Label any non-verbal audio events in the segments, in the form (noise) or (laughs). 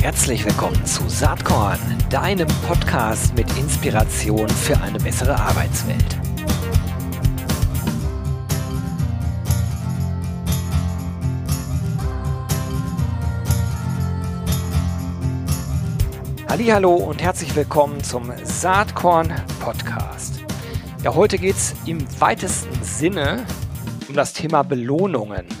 Herzlich willkommen zu Saatkorn, deinem Podcast mit Inspiration für eine bessere Arbeitswelt. Hallo und herzlich willkommen zum Saatkorn Podcast. Ja, heute geht es im weitesten Sinne um das Thema Belohnungen.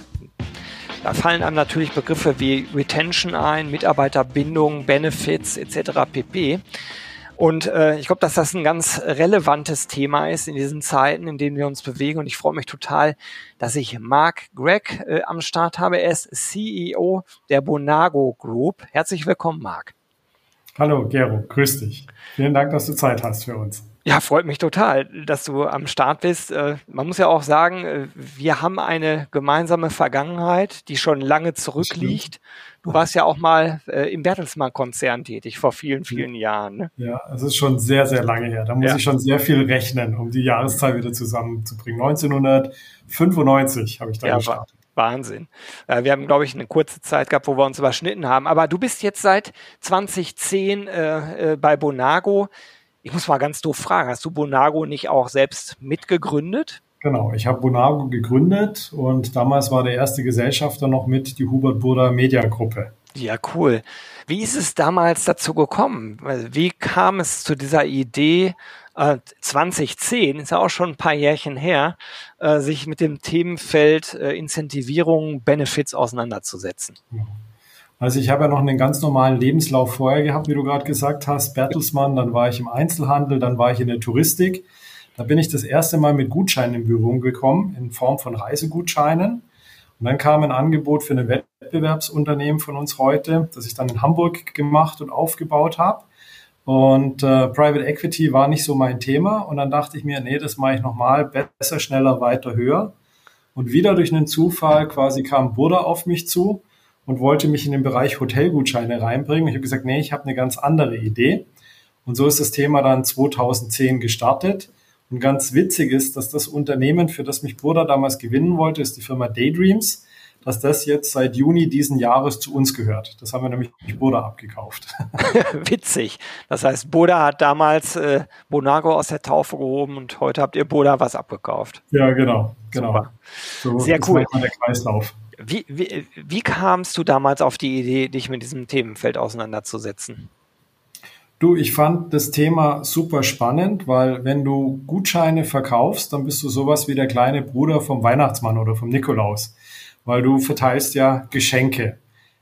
Da fallen einem natürlich Begriffe wie Retention ein, Mitarbeiterbindung, Benefits etc. pp. Und äh, ich glaube, dass das ein ganz relevantes Thema ist in diesen Zeiten, in denen wir uns bewegen. Und ich freue mich total, dass ich Mark Gregg äh, am Start habe. Er ist CEO der Bonago Group. Herzlich willkommen, Mark. Hallo, Gero, grüß dich. Vielen Dank, dass du Zeit hast für uns. Ja, freut mich total, dass du am Start bist. Äh, man muss ja auch sagen, äh, wir haben eine gemeinsame Vergangenheit, die schon lange zurückliegt. Du warst ja auch mal äh, im Bertelsmann-Konzern tätig vor vielen, vielen Jahren. Ne? Ja, es ist schon sehr, sehr lange her. Da muss ja. ich schon sehr viel rechnen, um die Jahreszahl wieder zusammenzubringen. 1995 habe ich da ja, gestartet. Wahnsinn. Wir haben, glaube ich, eine kurze Zeit gehabt, wo wir uns überschnitten haben. Aber du bist jetzt seit 2010 äh, bei Bonago. Ich muss mal ganz doof fragen, hast du Bonago nicht auch selbst mitgegründet? Genau, ich habe Bonago gegründet und damals war der erste Gesellschafter noch mit die Hubert Burda Media Gruppe. Ja, cool. Wie ist es damals dazu gekommen? Wie kam es zu dieser Idee, äh, 2010, ist ja auch schon ein paar Jährchen her, äh, sich mit dem Themenfeld äh, Incentivierung, Benefits auseinanderzusetzen? Ja. Also ich habe ja noch einen ganz normalen Lebenslauf vorher gehabt, wie du gerade gesagt hast, Bertelsmann, dann war ich im Einzelhandel, dann war ich in der Touristik. Da bin ich das erste Mal mit Gutscheinen in Berührung gekommen, in Form von Reisegutscheinen. Und dann kam ein Angebot für ein Wettbewerbsunternehmen von uns heute, das ich dann in Hamburg gemacht und aufgebaut habe. Und äh, Private Equity war nicht so mein Thema. Und dann dachte ich mir, nee, das mache ich nochmal, besser, schneller, weiter, höher. Und wieder durch einen Zufall quasi kam Burda auf mich zu und wollte mich in den Bereich Hotelgutscheine reinbringen. Ich habe gesagt, nee, ich habe eine ganz andere Idee. Und so ist das Thema dann 2010 gestartet. Und ganz witzig ist, dass das Unternehmen, für das mich Burda damals gewinnen wollte, ist die Firma Daydreams, dass das jetzt seit Juni diesen Jahres zu uns gehört. Das haben wir nämlich Burda abgekauft. (laughs) Witzig. Das heißt, Burda hat damals äh, Bonago aus der Taufe gehoben und heute habt ihr Burda was abgekauft. Ja, genau. genau. So, Sehr cool. Der Kreislauf. Wie, wie, wie kamst du damals auf die Idee, dich mit diesem Themenfeld auseinanderzusetzen? Du, ich fand das Thema super spannend, weil wenn du Gutscheine verkaufst, dann bist du sowas wie der kleine Bruder vom Weihnachtsmann oder vom Nikolaus, weil du verteilst ja Geschenke.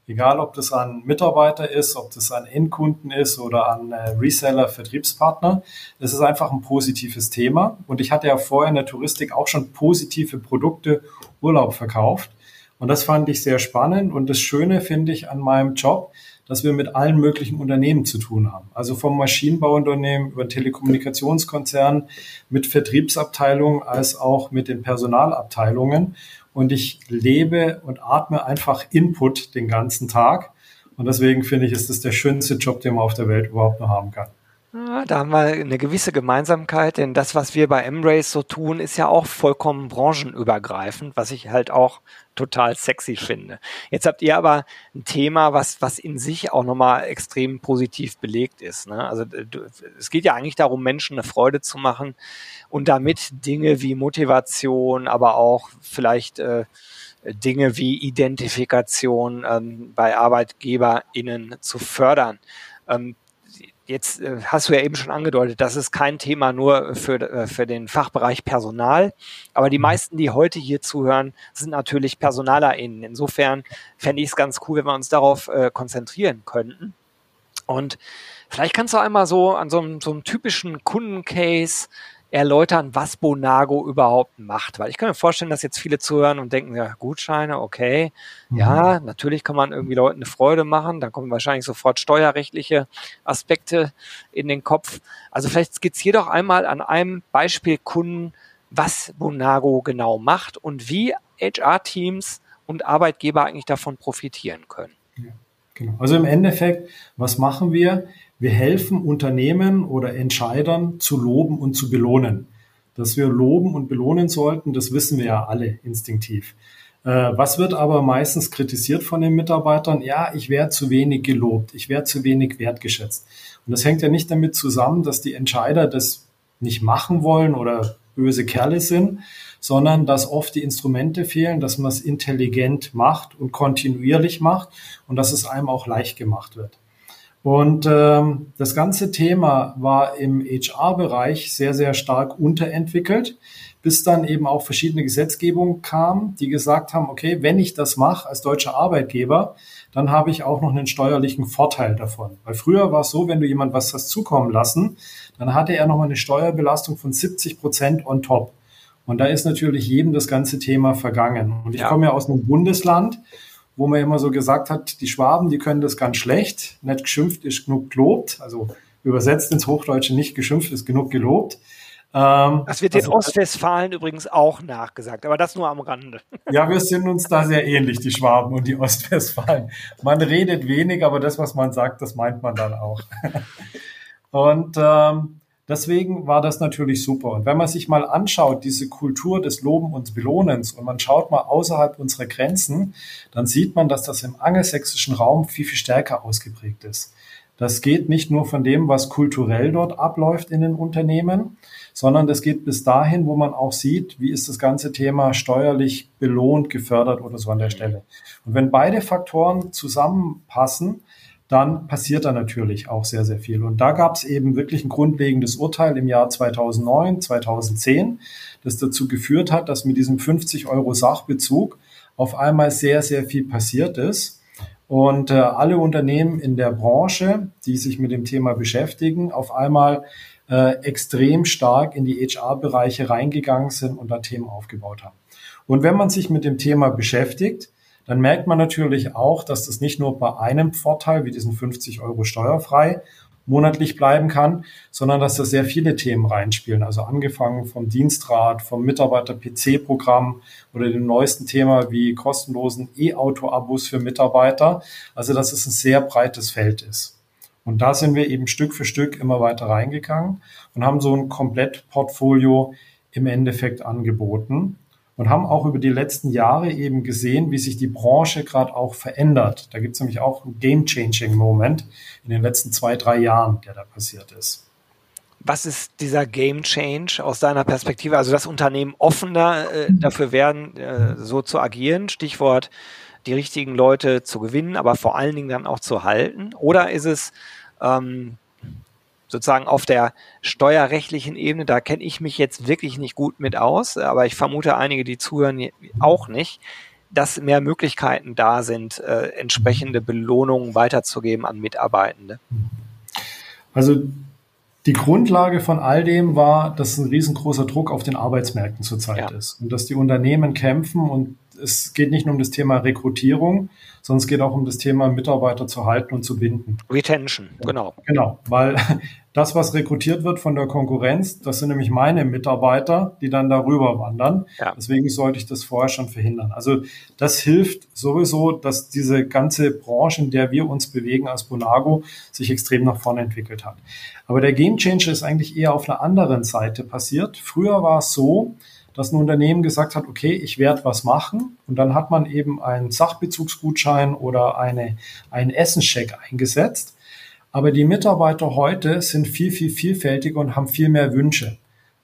Egal, ob das an Mitarbeiter ist, ob das an Endkunden ist oder an äh, Reseller, Vertriebspartner. Das ist einfach ein positives Thema. Und ich hatte ja vorher in der Touristik auch schon positive Produkte Urlaub verkauft. Und das fand ich sehr spannend. Und das Schöne finde ich an meinem Job, dass wir mit allen möglichen Unternehmen zu tun haben. Also vom Maschinenbauunternehmen über Telekommunikationskonzern, mit Vertriebsabteilungen als auch mit den Personalabteilungen. Und ich lebe und atme einfach Input den ganzen Tag. Und deswegen finde ich, ist das der schönste Job, den man auf der Welt überhaupt nur haben kann. Ah, da haben wir eine gewisse Gemeinsamkeit, denn das, was wir bei Embrace so tun, ist ja auch vollkommen branchenübergreifend, was ich halt auch total sexy finde. Jetzt habt ihr aber ein Thema, was, was in sich auch nochmal extrem positiv belegt ist. Ne? Also es geht ja eigentlich darum, Menschen eine Freude zu machen und damit Dinge wie Motivation, aber auch vielleicht äh, Dinge wie Identifikation ähm, bei ArbeitgeberInnen zu fördern. Jetzt äh, hast du ja eben schon angedeutet, das ist kein Thema nur für, äh, für den Fachbereich Personal, aber die mhm. meisten, die heute hier zuhören, sind natürlich PersonalerInnen. Insofern fände ich es ganz cool, wenn wir uns darauf äh, konzentrieren könnten. Und vielleicht kannst du einmal so an so einem, so einem typischen Kundencase erläutern, was Bonago überhaupt macht. Weil ich kann mir vorstellen, dass jetzt viele zuhören und denken, ja, Gutscheine, okay, mhm. ja, natürlich kann man irgendwie Leuten eine Freude machen, dann kommen wahrscheinlich sofort steuerrechtliche Aspekte in den Kopf. Also vielleicht skizzier doch einmal an einem Beispiel Kunden, was Bonago genau macht und wie HR-Teams und Arbeitgeber eigentlich davon profitieren können. Ja, genau. Also im Endeffekt, was machen wir? Wir helfen Unternehmen oder Entscheidern zu loben und zu belohnen. Dass wir loben und belohnen sollten, das wissen wir ja alle instinktiv. Äh, was wird aber meistens kritisiert von den Mitarbeitern? Ja, ich werde zu wenig gelobt, ich werde zu wenig wertgeschätzt. Und das hängt ja nicht damit zusammen, dass die Entscheider das nicht machen wollen oder böse Kerle sind, sondern dass oft die Instrumente fehlen, dass man es intelligent macht und kontinuierlich macht und dass es einem auch leicht gemacht wird. Und ähm, das ganze Thema war im HR-Bereich sehr, sehr stark unterentwickelt, bis dann eben auch verschiedene Gesetzgebungen kamen, die gesagt haben, okay, wenn ich das mache als deutscher Arbeitgeber, dann habe ich auch noch einen steuerlichen Vorteil davon. Weil früher war es so, wenn du jemand was hast zukommen lassen, dann hatte er nochmal eine Steuerbelastung von 70 Prozent on top. Und da ist natürlich jedem das ganze Thema vergangen. Und ich ja. komme ja aus einem Bundesland, wo man immer so gesagt hat, die Schwaben, die können das ganz schlecht. Nicht geschimpft ist genug gelobt. Also übersetzt ins Hochdeutsche nicht geschimpft ist genug gelobt. Ähm, das wird also, den Ostwestfalen übrigens auch nachgesagt, aber das nur am Rande. (laughs) Ja, wir sind uns da sehr ähnlich, die Schwaben und die Ostwestfalen. Man redet wenig, aber das, was man sagt, das meint man dann auch. (laughs) Und ähm, Deswegen war das natürlich super. Und wenn man sich mal anschaut, diese Kultur des Loben und Belohnens und man schaut mal außerhalb unserer Grenzen, dann sieht man, dass das im angelsächsischen Raum viel, viel stärker ausgeprägt ist. Das geht nicht nur von dem, was kulturell dort abläuft in den Unternehmen, sondern das geht bis dahin, wo man auch sieht, wie ist das ganze Thema steuerlich belohnt, gefördert oder so an der Stelle. Und wenn beide Faktoren zusammenpassen, dann passiert da natürlich auch sehr, sehr viel. Und da gab es eben wirklich ein grundlegendes Urteil im Jahr 2009, 2010, das dazu geführt hat, dass mit diesem 50 Euro Sachbezug auf einmal sehr, sehr viel passiert ist. Und äh, alle Unternehmen in der Branche, die sich mit dem Thema beschäftigen, auf einmal äh, extrem stark in die HR-Bereiche reingegangen sind und da Themen aufgebaut haben. Und wenn man sich mit dem Thema beschäftigt, dann merkt man natürlich auch, dass das nicht nur bei einem Vorteil wie diesen 50 Euro steuerfrei monatlich bleiben kann, sondern dass da sehr viele Themen reinspielen. Also angefangen vom Dienstrat, vom Mitarbeiter-PC-Programm oder dem neuesten Thema wie kostenlosen E-Auto-Abos für Mitarbeiter. Also dass es ein sehr breites Feld ist. Und da sind wir eben Stück für Stück immer weiter reingegangen und haben so ein Komplettportfolio im Endeffekt angeboten und haben auch über die letzten Jahre eben gesehen, wie sich die Branche gerade auch verändert. Da gibt es nämlich auch einen Game-Changing-Moment in den letzten zwei, drei Jahren, der da passiert ist. Was ist dieser Game Change aus deiner Perspektive? Also dass Unternehmen offener äh, dafür werden, äh, so zu agieren. Stichwort die richtigen Leute zu gewinnen, aber vor allen Dingen dann auch zu halten. Oder ist es ähm, sozusagen auf der steuerrechtlichen Ebene, da kenne ich mich jetzt wirklich nicht gut mit aus, aber ich vermute einige, die zuhören, auch nicht, dass mehr Möglichkeiten da sind, äh, entsprechende Belohnungen weiterzugeben an Mitarbeitende. Also die Grundlage von all dem war, dass ein riesengroßer Druck auf den Arbeitsmärkten zurzeit ja. ist und dass die Unternehmen kämpfen und es geht nicht nur um das Thema Rekrutierung, sondern es geht auch um das Thema Mitarbeiter zu halten und zu binden. Retention, genau. Genau, weil (laughs) das, was rekrutiert wird von der Konkurrenz, das sind nämlich meine Mitarbeiter, die dann darüber wandern. Ja. Deswegen sollte ich das vorher schon verhindern. Also das hilft sowieso, dass diese ganze Branche, in der wir uns bewegen als Bonago, sich extrem nach vorne entwickelt hat. Aber der Game Changer ist eigentlich eher auf einer anderen Seite passiert. Früher war es so, dass ein Unternehmen gesagt hat, okay, ich werde was machen und dann hat man eben einen Sachbezugsgutschein oder eine, einen Essenscheck eingesetzt. Aber die Mitarbeiter heute sind viel, viel vielfältiger und haben viel mehr Wünsche.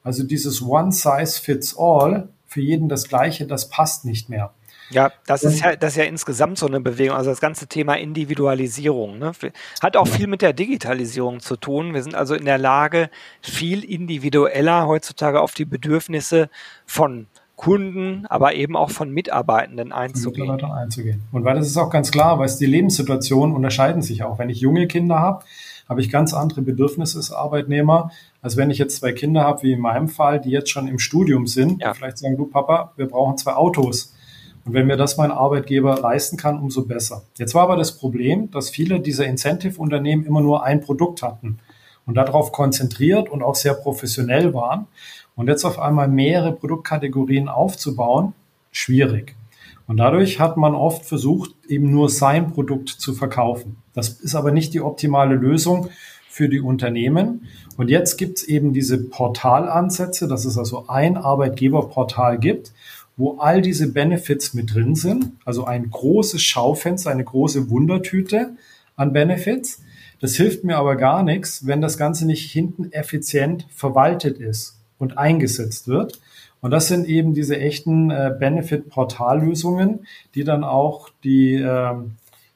Also dieses One Size Fits All, für jeden das Gleiche, das passt nicht mehr. Ja, das ist ja, das ist ja insgesamt so eine Bewegung. Also das ganze Thema Individualisierung ne? hat auch viel mit der Digitalisierung zu tun. Wir sind also in der Lage, viel individueller heutzutage auf die Bedürfnisse von Kunden, aber eben auch von Mitarbeitenden einzugehen. Mitarbeitern einzugehen. Und weil das ist auch ganz klar, weil es die Lebenssituationen unterscheiden sich auch. Wenn ich junge Kinder habe, habe ich ganz andere Bedürfnisse als Arbeitnehmer, als wenn ich jetzt zwei Kinder habe, wie in meinem Fall, die jetzt schon im Studium sind, ja. vielleicht sagen, du Papa, wir brauchen zwei Autos. Und wenn mir das mein Arbeitgeber leisten kann, umso besser. Jetzt war aber das Problem, dass viele dieser Incentive-Unternehmen immer nur ein Produkt hatten und darauf konzentriert und auch sehr professionell waren. Und jetzt auf einmal mehrere Produktkategorien aufzubauen, schwierig. Und dadurch hat man oft versucht, eben nur sein Produkt zu verkaufen. Das ist aber nicht die optimale Lösung für die Unternehmen. Und jetzt gibt es eben diese Portalansätze, dass es also ein Arbeitgeberportal gibt wo all diese Benefits mit drin sind. Also ein großes Schaufenster, eine große Wundertüte an Benefits. Das hilft mir aber gar nichts, wenn das Ganze nicht hinten effizient verwaltet ist und eingesetzt wird. Und das sind eben diese echten äh, Benefit-Portallösungen, die dann auch die, äh,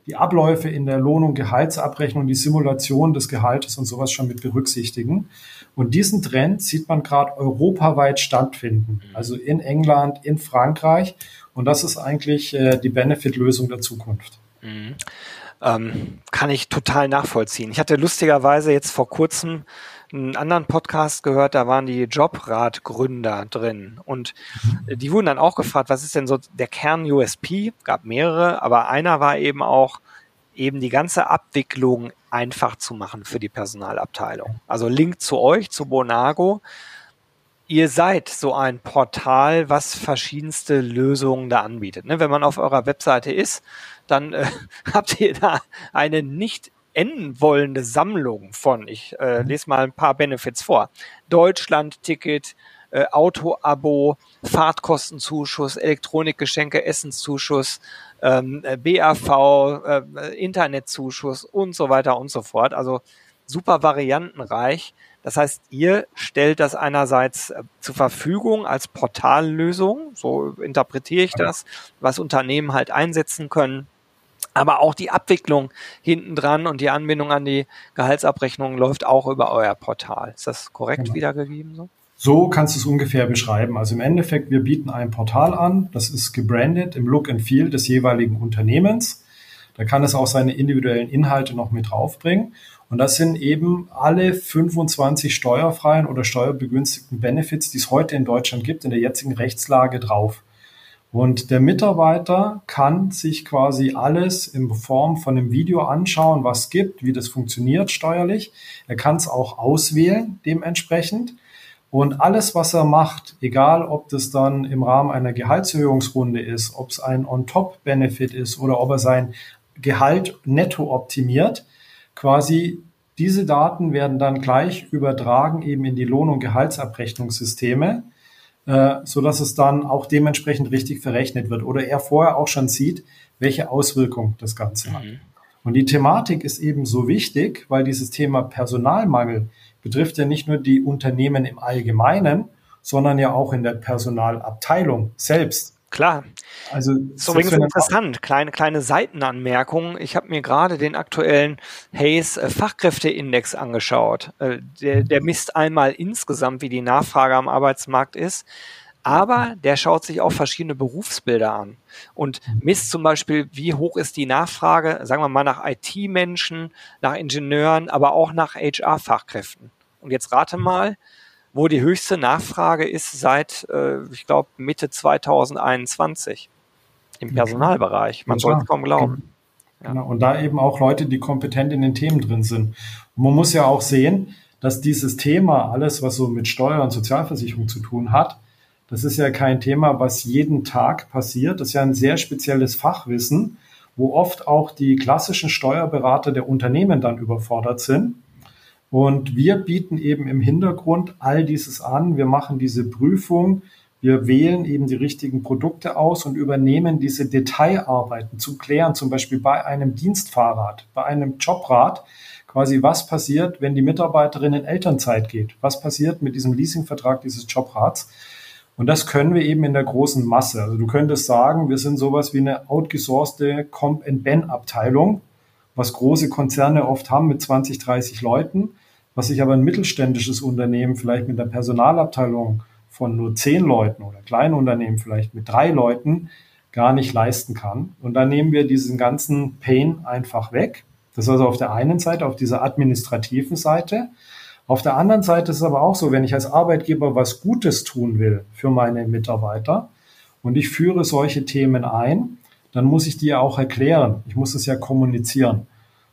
die Abläufe in der Lohn- und Gehaltsabrechnung, die Simulation des Gehaltes und sowas schon mit berücksichtigen. Und diesen Trend sieht man gerade europaweit stattfinden, mhm. also in England, in Frankreich. Und das ist eigentlich äh, die Benefit-Lösung der Zukunft. Mhm. Ähm, kann ich total nachvollziehen. Ich hatte lustigerweise jetzt vor kurzem einen anderen Podcast gehört, da waren die Jobrat-Gründer drin. Und die wurden dann auch gefragt, was ist denn so der Kern-USP? Gab mehrere, aber einer war eben auch, eben die ganze Abwicklung einfach zu machen für die Personalabteilung. Also Link zu euch, zu Bonago. Ihr seid so ein Portal, was verschiedenste Lösungen da anbietet. Ne? Wenn man auf eurer Webseite ist, dann äh, (laughs) habt ihr da eine nicht enden wollende Sammlung von, ich äh, mhm. lese mal ein paar Benefits vor. Deutschland-Ticket, äh, Auto-Abo, Fahrtkostenzuschuss, Elektronikgeschenke, Essenszuschuss, ähm, äh, BAV, äh, Internetzuschuss und so weiter und so fort. Also super variantenreich. Das heißt, ihr stellt das einerseits äh, zur Verfügung als Portallösung, so interpretiere ich das, was Unternehmen halt einsetzen können aber auch die Abwicklung hinten dran und die Anbindung an die Gehaltsabrechnung läuft auch über euer Portal. Ist das korrekt genau. wiedergegeben so? So kannst du es ungefähr beschreiben. Also im Endeffekt, wir bieten ein Portal an, das ist gebrandet im Look and Feel des jeweiligen Unternehmens. Da kann es auch seine individuellen Inhalte noch mit draufbringen. Und das sind eben alle 25 steuerfreien oder steuerbegünstigten Benefits, die es heute in Deutschland gibt, in der jetzigen Rechtslage drauf. Und der Mitarbeiter kann sich quasi alles in Form von einem Video anschauen, was es gibt, wie das funktioniert steuerlich. Er kann es auch auswählen dementsprechend. Und alles, was er macht, egal ob das dann im Rahmen einer Gehaltserhöhungsrunde ist, ob es ein On-Top-Benefit ist oder ob er sein Gehalt netto optimiert, quasi diese Daten werden dann gleich übertragen eben in die Lohn- und Gehaltsabrechnungssysteme äh, so dass es dann auch dementsprechend richtig verrechnet wird oder er vorher auch schon sieht, welche Auswirkung das Ganze hat. Mhm. Und die Thematik ist eben so wichtig, weil dieses Thema Personalmangel betrifft ja nicht nur die Unternehmen im Allgemeinen, sondern ja auch in der Personalabteilung selbst. Klar. Also so übrigens interessant, kleine kleine Seitenanmerkung. Ich habe mir gerade den aktuellen Hayes äh, Fachkräfteindex angeschaut. Äh, der, der misst einmal insgesamt, wie die Nachfrage am Arbeitsmarkt ist, aber der schaut sich auch verschiedene Berufsbilder an und misst zum Beispiel, wie hoch ist die Nachfrage, sagen wir mal nach IT-Menschen, nach Ingenieuren, aber auch nach HR-Fachkräften. Und jetzt rate mal, wo die höchste Nachfrage ist seit, äh, ich glaube, Mitte 2021 im Personalbereich. Man soll es kaum glauben. Genau. Und da eben auch Leute, die kompetent in den Themen drin sind. Und man muss ja auch sehen, dass dieses Thema, alles, was so mit Steuer und Sozialversicherung zu tun hat, das ist ja kein Thema, was jeden Tag passiert. Das ist ja ein sehr spezielles Fachwissen, wo oft auch die klassischen Steuerberater der Unternehmen dann überfordert sind und wir bieten eben im Hintergrund all dieses an. Wir machen diese Prüfung. Wir wählen eben die richtigen Produkte aus und übernehmen diese Detailarbeiten zu klären, zum Beispiel bei einem Dienstfahrrad, bei einem Jobrad, quasi was passiert, wenn die Mitarbeiterin in Elternzeit geht? Was passiert mit diesem Leasingvertrag dieses Jobrads? Und das können wir eben in der großen Masse. Also du könntest sagen, wir sind sowas wie eine outgesourcete Comp-and-Ben-Abteilung, was große Konzerne oft haben mit 20, 30 Leuten, was sich aber ein mittelständisches Unternehmen vielleicht mit einer Personalabteilung von nur zehn Leuten oder kleinen Unternehmen vielleicht mit drei Leuten gar nicht leisten kann. Und dann nehmen wir diesen ganzen Pain einfach weg. Das ist also auf der einen Seite, auf dieser administrativen Seite. Auf der anderen Seite ist es aber auch so, wenn ich als Arbeitgeber was Gutes tun will für meine Mitarbeiter und ich führe solche Themen ein, dann muss ich die ja auch erklären. Ich muss es ja kommunizieren.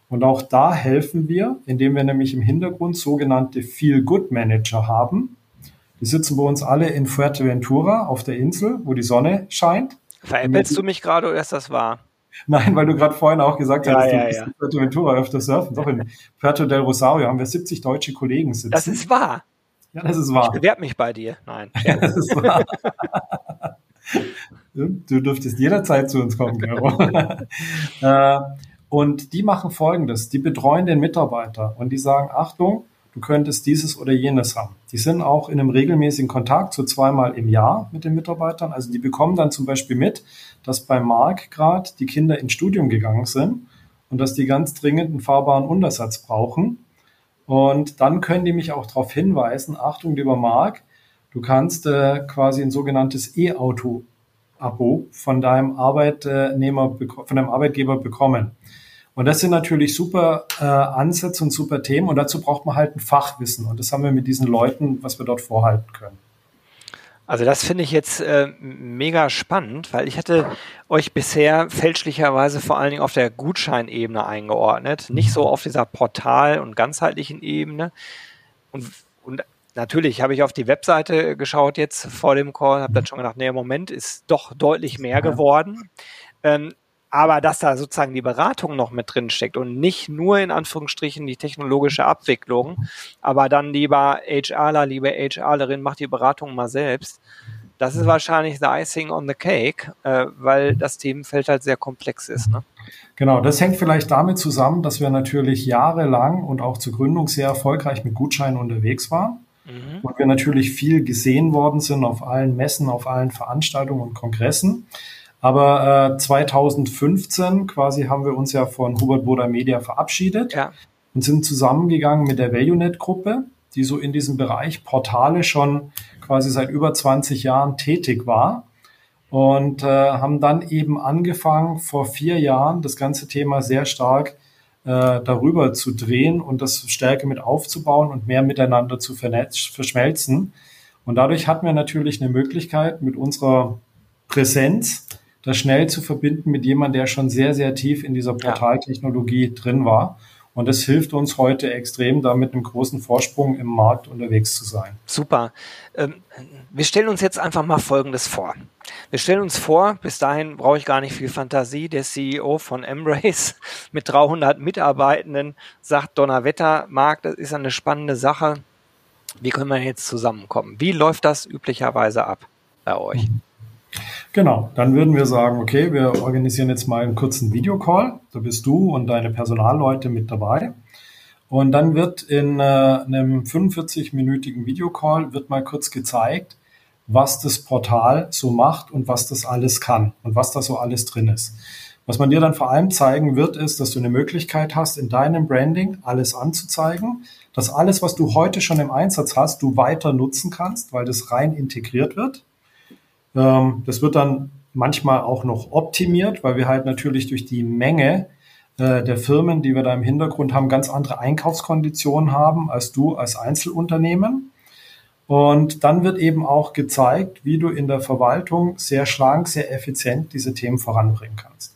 Und auch da helfen wir, indem wir nämlich im Hintergrund sogenannte Feel-Good-Manager haben. Die sitzen bei uns alle in Fuerteventura auf der Insel, wo die Sonne scheint. Veräppelst du mich gerade oder ist das wahr? Nein, weil du gerade vorhin auch gesagt ja, hast, ja, du bist ja. in Fuerteventura öfter surfen. Doch, in Puerto del Rosario haben wir 70 deutsche Kollegen sitzen. Das ist wahr. Ja, das ist wahr. Ich bewerbe mich bei dir. Nein. (laughs) Ja, das ist wahr. Du dürftest jederzeit zu uns kommen, Gero. (laughs) Äh, und die machen Folgendes. Die betreuen den Mitarbeiter und die sagen, Achtung, du könntest dieses oder jenes haben. Die sind auch in einem regelmäßigen Kontakt, so zweimal im Jahr mit den Mitarbeitern. Also die bekommen dann zum Beispiel mit, dass bei Marc gerade die Kinder ins Studium gegangen sind und dass die ganz dringend einen fahrbaren Untersatz brauchen. Und dann können die mich auch darauf hinweisen, Achtung, lieber Marc, du kannst äh, quasi ein sogenanntes E-Auto-Abo von deinem Arbeitnehmer, von deinem Arbeitgeber bekommen. Und das sind natürlich super äh, Ansätze und super Themen und dazu braucht man halt ein Fachwissen und das haben wir mit diesen Leuten, was wir dort vorhalten können. Also das finde ich jetzt äh, mega spannend, weil ich hatte euch bisher fälschlicherweise vor allen Dingen auf der Gutscheinebene eingeordnet, nicht so auf dieser Portal- und ganzheitlichen Ebene. Und, und natürlich habe ich auf die Webseite geschaut jetzt vor dem Call, habe dann schon gedacht, nee, im Moment ist doch deutlich mehr geworden. Ähm, aber dass da sozusagen die Beratung noch mit drin steckt und nicht nur in Anführungsstrichen die technologische Abwicklung, aber dann lieber HRler, liebe HRlerin, macht die Beratung mal selbst. Das ist wahrscheinlich the icing on the cake, äh, weil das Themenfeld halt sehr komplex ist. Ne? Genau, das hängt vielleicht damit zusammen, dass wir natürlich jahrelang und auch zur Gründung sehr erfolgreich mit Gutscheinen unterwegs waren. Mhm. Und wir natürlich viel gesehen worden sind auf allen Messen, auf allen Veranstaltungen und Kongressen. Aber äh, 2015 quasi haben wir uns ja von Hubert Boda Media verabschiedet ja. und sind zusammengegangen mit der ValueNet-Gruppe, die so in diesem Bereich Portale schon quasi seit über 20 Jahren tätig war. Und äh, haben dann eben angefangen, vor vier Jahren das ganze Thema sehr stark äh, darüber zu drehen und das stärker mit aufzubauen und mehr miteinander zu verschmelzen. Und dadurch hatten wir natürlich eine Möglichkeit, mit unserer Präsenz das schnell zu verbinden mit jemandem, der schon sehr, sehr tief in dieser Portaltechnologie drin war. Und das hilft uns heute extrem, da mit einem großen Vorsprung im Markt unterwegs zu sein. Super. Ähm, wir stellen uns jetzt einfach mal Folgendes vor. Wir stellen uns vor, bis dahin brauche ich gar nicht viel Fantasie, der CEO von Embrace (laughs) mit 300 Mitarbeitenden sagt, Donnerwetter, Markt, das ist eine spannende Sache. Wie können wir jetzt zusammenkommen? Wie läuft das üblicherweise ab bei euch? Mhm. Genau, dann würden wir sagen, okay, wir organisieren jetzt mal einen kurzen Videocall. Da bist du und deine Personalleute mit dabei. Und dann wird in äh, einem 45-minütigen Videocall wird mal kurz gezeigt, was das Portal so macht und was das alles kann und was da so alles drin ist. Was man dir dann vor allem zeigen wird, ist, dass du eine Möglichkeit hast, in deinem Branding alles anzuzeigen, dass alles, was du heute schon im Einsatz hast, du weiter nutzen kannst, weil das rein integriert wird. Ähm, das wird dann manchmal auch noch optimiert, weil wir halt natürlich durch die Menge äh, der Firmen, die wir da im Hintergrund haben, ganz andere Einkaufskonditionen haben als du als Einzelunternehmen. Und dann wird eben auch gezeigt, wie du in der Verwaltung sehr schlank, sehr effizient diese Themen voranbringen kannst.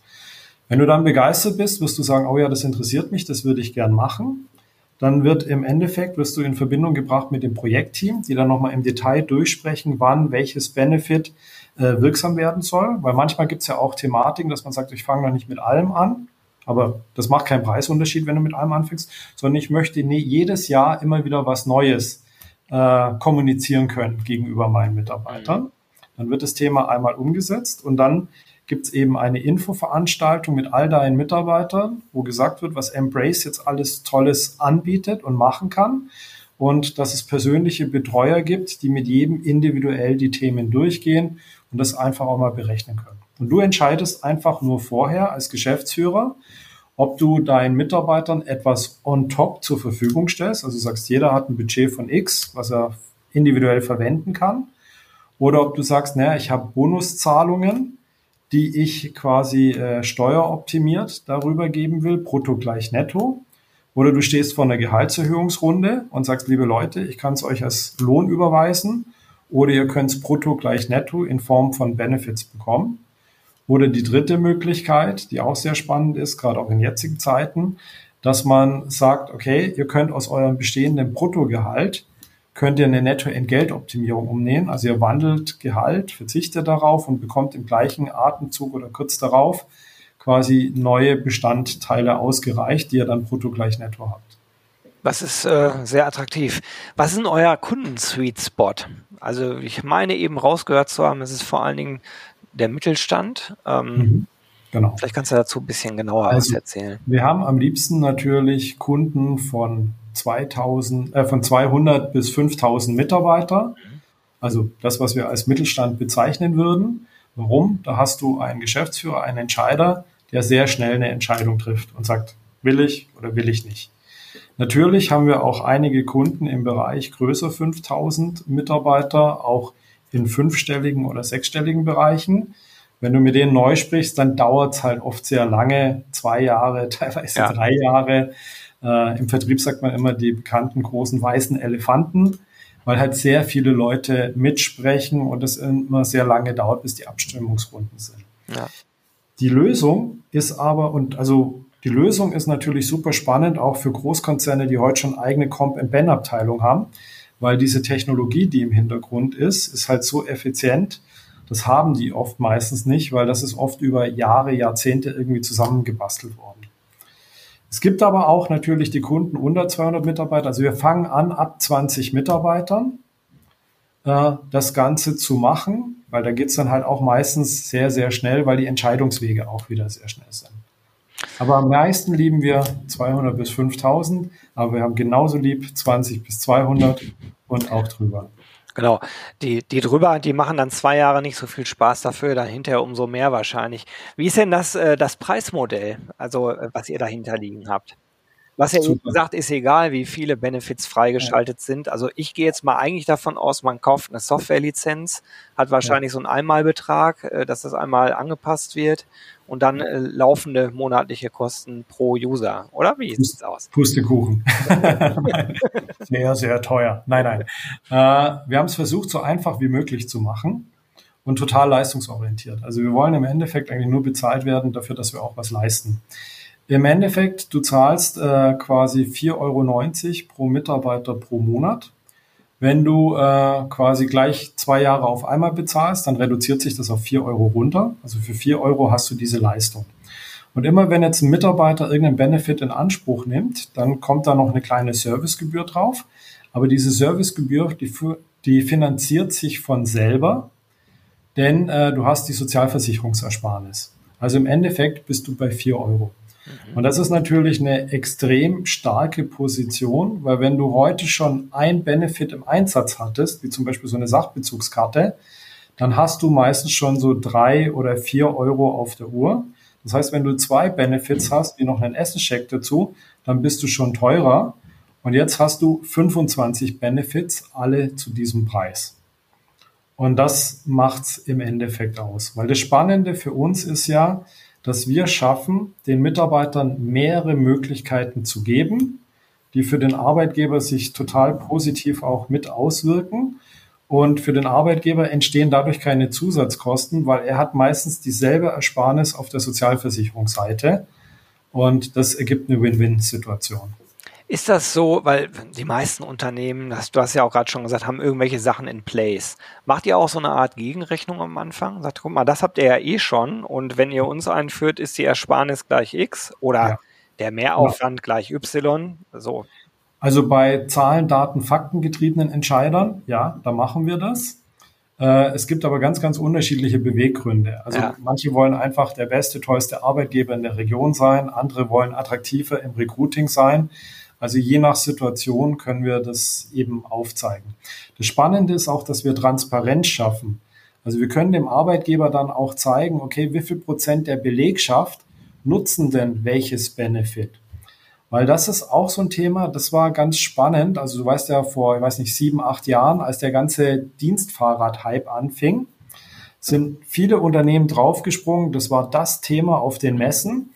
Wenn du dann begeistert bist, wirst du sagen, oh ja, das interessiert mich, das würde ich gern machen. Dann wird im Endeffekt, wirst du in Verbindung gebracht mit dem Projektteam, die dann nochmal im Detail durchsprechen, wann welches Benefit äh, wirksam werden soll. Weil manchmal gibt es ja auch Thematiken, dass man sagt, ich fange noch nicht mit allem an. Aber das macht keinen Preisunterschied, wenn du mit allem anfängst, sondern ich möchte nie, jedes Jahr immer wieder was Neues äh, kommunizieren können gegenüber meinen Mitarbeitern. Dann wird das Thema einmal umgesetzt und dann gibt es eben eine Infoveranstaltung mit all deinen Mitarbeitern, wo gesagt wird, was Embrace jetzt alles Tolles anbietet und machen kann. Und dass es persönliche Betreuer gibt, die mit jedem individuell die Themen durchgehen und das einfach auch mal berechnen können. Und du entscheidest einfach nur vorher als Geschäftsführer, ob du deinen Mitarbeitern etwas on top zur Verfügung stellst. Also sagst, jeder hat ein Budget von X, was er individuell verwenden kann. Oder ob du sagst, naja, ich habe Bonuszahlungen, die ich quasi äh, steueroptimiert darüber geben will, brutto gleich netto. Oder du stehst vor einer Gehaltserhöhungsrunde und sagst, liebe Leute, ich kann es euch als Lohn überweisen oder ihr könnt es brutto gleich netto in Form von Benefits bekommen. Oder die dritte Möglichkeit, die auch sehr spannend ist, gerade auch in jetzigen Zeiten, dass man sagt, okay, ihr könnt aus eurem bestehenden Bruttogehalt könnt ihr eine Nettoentgeltoptimierung umnehmen. Also ihr wandelt Gehalt, verzichtet darauf und bekommt im gleichen Atemzug oder kurz darauf quasi neue Bestandteile ausgereicht, die ihr dann brutto gleich netto habt. Das ist äh, sehr attraktiv. Was ist denn euer Kunden-Sweet Spot? Also ich meine eben rausgehört zu haben, es ist vor allen Dingen der Mittelstand. Ähm, mhm. Genau. Vielleicht kannst du dazu ein bisschen genauer also, was erzählen. Wir haben am liebsten natürlich Kunden von 2000, äh, von 200 bis 5000 Mitarbeiter. Mhm. Also das, was wir als Mittelstand bezeichnen würden. Warum? Da hast du einen Geschäftsführer, einen Entscheider, der sehr schnell eine Entscheidung trifft und sagt, will ich oder will ich nicht. Natürlich haben wir auch einige Kunden im Bereich größer 5000 Mitarbeiter, auch in fünfstelligen oder sechsstelligen Bereichen. Wenn du mit denen neu sprichst, dann dauert es halt oft sehr lange, zwei Jahre, (laughs) teilweise ja. drei Jahre. Äh, Im Vertrieb sagt man immer die bekannten großen weißen Elefanten, weil halt sehr viele Leute mitsprechen und es immer sehr lange dauert, bis die Abstimmungsrunden sind. Ja. Die Lösung ist aber, und also die Lösung ist natürlich super spannend, auch für Großkonzerne, die heute schon eigene Comp-and-Ben-Abteilung haben, weil diese Technologie, die im Hintergrund ist, ist halt so effizient. Das haben die oft meistens nicht, weil das ist oft über Jahre, Jahrzehnte irgendwie zusammengebastelt worden. Es gibt aber auch natürlich die Kunden unter 200 Mitarbeiter. Also wir fangen an ab 20 Mitarbeitern äh, das Ganze zu machen, weil da geht's dann halt auch meistens sehr, sehr schnell, weil die Entscheidungswege auch wieder sehr schnell sind. Aber am meisten lieben wir 200 bis 5000, aber wir haben genauso lieb 20 bis 200 und auch drüber. Genau, die, die drüber, die machen dann zwei Jahre nicht so viel Spaß dafür, dann hinterher umso mehr wahrscheinlich. Wie ist denn das, äh, das Preismodell, also äh, was ihr dahinter liegen habt? Was ja eben gesagt ist egal, wie viele Benefits freigeschaltet ja. sind. Also ich gehe jetzt mal eigentlich davon aus, man kauft eine Softwarelizenz, hat wahrscheinlich ja. so einen Einmalbetrag, äh, dass das einmal angepasst wird und dann äh, laufende monatliche Kosten pro User, oder? Wie sieht es aus? Pustekuchen. (laughs) sehr, sehr teuer. Nein, nein. Äh, wir haben es versucht, so einfach wie möglich zu machen und total leistungsorientiert. Also wir wollen im Endeffekt eigentlich nur bezahlt werden dafür, dass wir auch was leisten. Im Endeffekt, du zahlst äh, quasi 4,90 Euro pro Mitarbeiter pro Monat. Wenn du äh, quasi gleich zwei Jahre auf einmal bezahlst, dann reduziert sich das auf 4 Euro runter. Also für 4 Euro hast du diese Leistung. Und immer wenn jetzt ein Mitarbeiter irgendeinen Benefit in Anspruch nimmt, dann kommt da noch eine kleine Servicegebühr drauf. Aber diese Servicegebühr, die, die finanziert sich von selber, denn äh, du hast die Sozialversicherungsersparnis. Also im Endeffekt bist du bei 4 Euro. Mhm. Und das ist natürlich eine extrem starke Position, weil wenn du heute schon ein Benefit im Einsatz hattest, wie zum Beispiel so eine Sachbezugskarte, dann hast du meistens schon so drei oder vier Euro auf der Uhr. Das heißt, wenn du zwei Benefits hast, wie noch einen Essenscheck dazu, dann bist du schon teurer. Und jetzt hast du 25 Benefits, alle zu diesem Preis. Und das macht's im Endeffekt aus. Weil das Spannende für uns ist ja, dass wir schaffen, den Mitarbeitern mehrere Möglichkeiten zu geben, die für den Arbeitgeber sich total positiv auch mit auswirken. Und für den Arbeitgeber entstehen dadurch keine Zusatzkosten, weil er hat meistens dieselbe Ersparnis auf der Sozialversicherungsseite. Und das ergibt eine Win-Win-Situation. Ist das so, weil die meisten Unternehmen, das, du hast ja auch gerade schon gesagt, haben irgendwelche Sachen in place. Macht ihr auch so eine Art Gegenrechnung am Anfang? Sagt, guck mal, das habt ihr ja eh schon und wenn ihr uns einführt, ist die Ersparnis gleich X oder ja. der Mehraufwand ja. gleich Y. So. Also bei Zahlen, Daten, Fakten getriebenen Entscheidern, ja, da machen wir das. Äh, es gibt aber ganz, ganz unterschiedliche Beweggründe. Also ja. manche wollen einfach der beste, tollste Arbeitgeber in der Region sein, andere wollen attraktiver im Recruiting sein. Also je nach Situation können wir das eben aufzeigen. Das Spannende ist auch, dass wir Transparenz schaffen. Also wir können dem Arbeitgeber dann auch zeigen, okay, wie viel Prozent der Belegschaft nutzen denn welches Benefit? Weil das ist auch so ein Thema, das war ganz spannend. Also du weißt ja vor, ich weiß nicht, sieben, acht Jahren, als der ganze Dienstfahrrad-Hype anfing, sind viele Unternehmen draufgesprungen. Das war das Thema auf den Messen.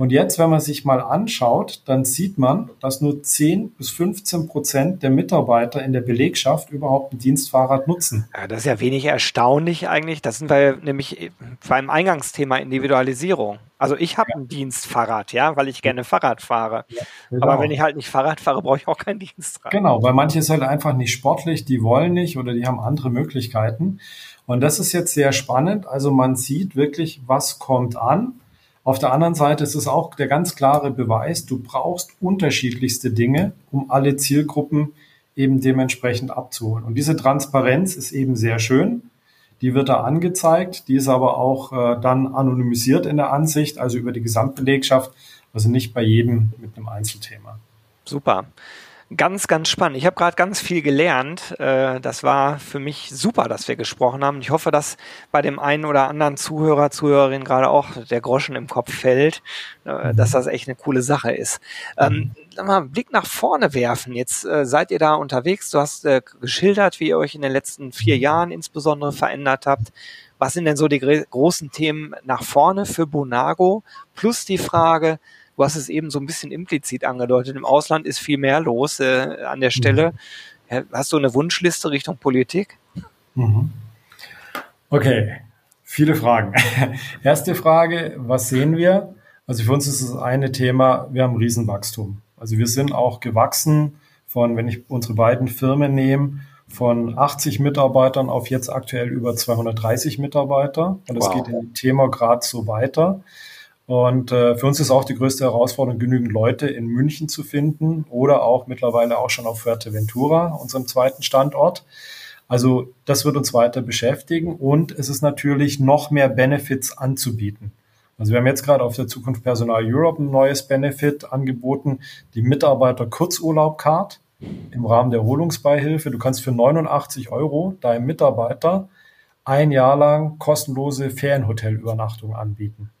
Und jetzt, wenn man sich mal anschaut, dann sieht man, dass nur 10 bis 15 Prozent der Mitarbeiter in der Belegschaft überhaupt ein Dienstfahrrad nutzen. Ja, das ist ja wenig erstaunlich eigentlich. Das sind wir nämlich beim Eingangsthema Individualisierung. Also ich habe ja. ein Dienstfahrrad, ja, weil ich gerne Fahrrad fahre. Ja, genau. Aber wenn ich halt nicht Fahrrad fahre, brauche ich auch kein Dienstrad. Genau, weil manche sind halt einfach nicht sportlich, die wollen nicht oder die haben andere Möglichkeiten. Und das ist jetzt sehr spannend. Also man sieht wirklich, was kommt an Auf der anderen Seite ist es auch der ganz klare Beweis, du brauchst unterschiedlichste Dinge, um alle Zielgruppen eben dementsprechend abzuholen. Und diese Transparenz ist eben sehr schön. Die wird da angezeigt, die ist aber auch äh, dann anonymisiert in der Ansicht, also über die Gesamtbelegschaft, also nicht bei jedem mit einem Einzelthema. Super. Ganz, ganz spannend. Ich habe gerade ganz viel gelernt. Äh, das war für mich super, dass wir gesprochen haben. Ich hoffe, dass bei dem einen oder anderen Zuhörer, Zuhörerin gerade auch der Groschen im Kopf fällt, äh, dass das echt eine coole Sache ist. Ähm, mal einen Blick nach vorne werfen. Jetzt äh, seid ihr da unterwegs. Du hast geschildert, wie ihr euch in den letzten vier Jahren insbesondere verändert habt. Was sind denn so die großen Themen nach vorne für Bonago? Plus die Frage, Du hast es eben so ein bisschen implizit angedeutet. Im Ausland ist viel mehr los äh, an der Stelle. Mhm. Hast du eine Wunschliste Richtung Politik? Mhm. Okay, viele Fragen. (laughs) Erste Frage, was sehen wir? Also für uns ist das eine Thema, wir haben Riesenwachstum. Also wir sind auch gewachsen von, wenn ich unsere beiden Firmen nehme, von 80 Mitarbeitern auf jetzt aktuell über 230 Mitarbeiter. Und es wow. geht im Thema gerade so weiter. Und äh, für uns ist auch die größte Herausforderung, genügend Leute in München zu finden oder auch mittlerweile auch schon auf Fuerteventura, unserem zweiten Standort. Also das wird uns weiter beschäftigen und es ist natürlich noch mehr Benefits anzubieten. Also wir haben jetzt gerade auf der Zukunft Personal Europe ein neues Benefit angeboten, die Mitarbeiter Kurzurlaubcard im Rahmen der Erholungsbeihilfe. Du kannst für 89 Euro deinem Mitarbeiter ein Jahr lang kostenlose Ferienhotelübernachtung anbieten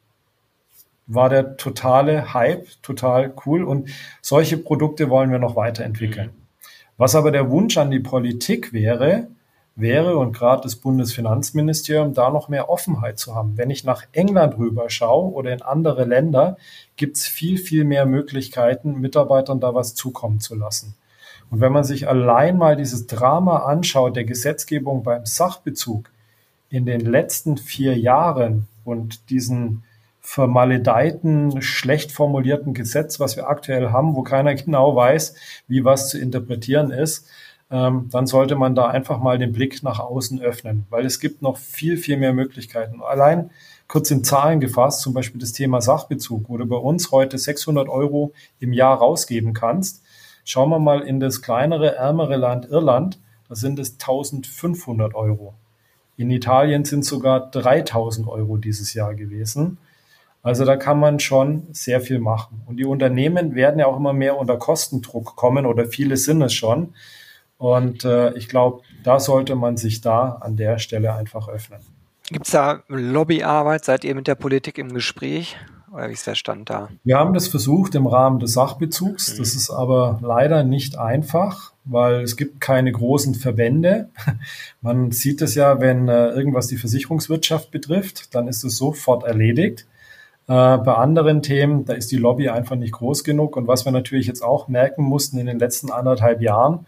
war der totale Hype, total cool. Und solche Produkte wollen wir noch weiterentwickeln. Mhm. Was aber der Wunsch an die Politik wäre, wäre und gerade das Bundesfinanzministerium da noch mehr Offenheit zu haben. Wenn ich nach England rüber schaue oder in andere Länder, gibt es viel, viel mehr Möglichkeiten, Mitarbeitern da was zukommen zu lassen. Und wenn man sich allein mal dieses Drama anschaut, der Gesetzgebung beim Sachbezug in den letzten vier Jahren und diesen vermaledeiten, schlecht formulierten Gesetz, was wir aktuell haben, wo keiner genau weiß, wie was zu interpretieren ist, ähm, dann sollte man da einfach mal den Blick nach außen öffnen, weil es gibt noch viel, viel mehr Möglichkeiten. Allein kurz in Zahlen gefasst, zum Beispiel das Thema Sachbezug, wo du bei uns heute 600 Euro im Jahr rausgeben kannst. Schauen wir mal in das kleinere, ärmere Land Irland, da sind es 1500 Euro. In Italien sind sogar 3000 Euro dieses Jahr gewesen. Also da kann man schon sehr viel machen. Und die Unternehmen werden ja auch immer mehr unter Kostendruck kommen oder viele sind es schon. Und äh, ich glaube, da sollte man sich da an der Stelle einfach öffnen. Gibt es da Lobbyarbeit? Seid ihr mit der Politik im Gespräch? Oder wie ist der Stand da? Wir haben das versucht im Rahmen des Sachbezugs. Mhm. Das ist aber leider nicht einfach, weil es gibt keine großen Verbände. Man sieht es ja, wenn äh, irgendwas die Versicherungswirtschaft betrifft, dann ist es sofort erledigt. Äh, bei anderen Themen, da ist die Lobby einfach nicht groß genug. Und was wir natürlich jetzt auch merken mussten in den letzten anderthalb Jahren,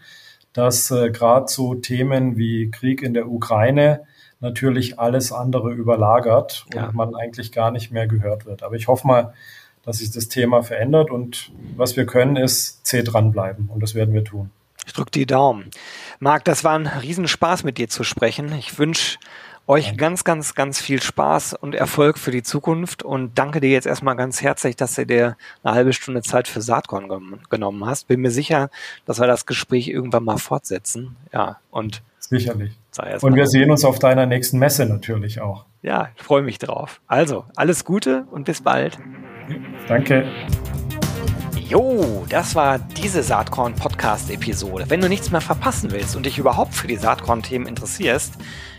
dass äh, gerade so Themen wie Krieg in der Ukraine natürlich alles andere überlagert und ja. man eigentlich gar nicht mehr gehört wird. Aber ich hoffe mal, dass sich das Thema verändert und was wir können, ist zäh dranbleiben und das werden wir tun. Ich drücke die Daumen. Marc, das war ein Riesenspaß mit dir zu sprechen. Ich wünsche euch ganz, ganz, ganz viel Spaß und Erfolg für die Zukunft und danke dir jetzt erstmal ganz herzlich, dass du dir eine halbe Stunde Zeit für Saatkorn genommen hast. Bin mir sicher, dass wir das Gespräch irgendwann mal fortsetzen. Ja, und sicherlich. Und wir sehen uns auf deiner nächsten Messe natürlich auch. Ja, ich freue mich drauf. Also, alles Gute und bis bald. Danke. Jo, das war diese Saatkorn-Podcast-Episode. Wenn du nichts mehr verpassen willst und dich überhaupt für die Saatkorn-Themen interessierst,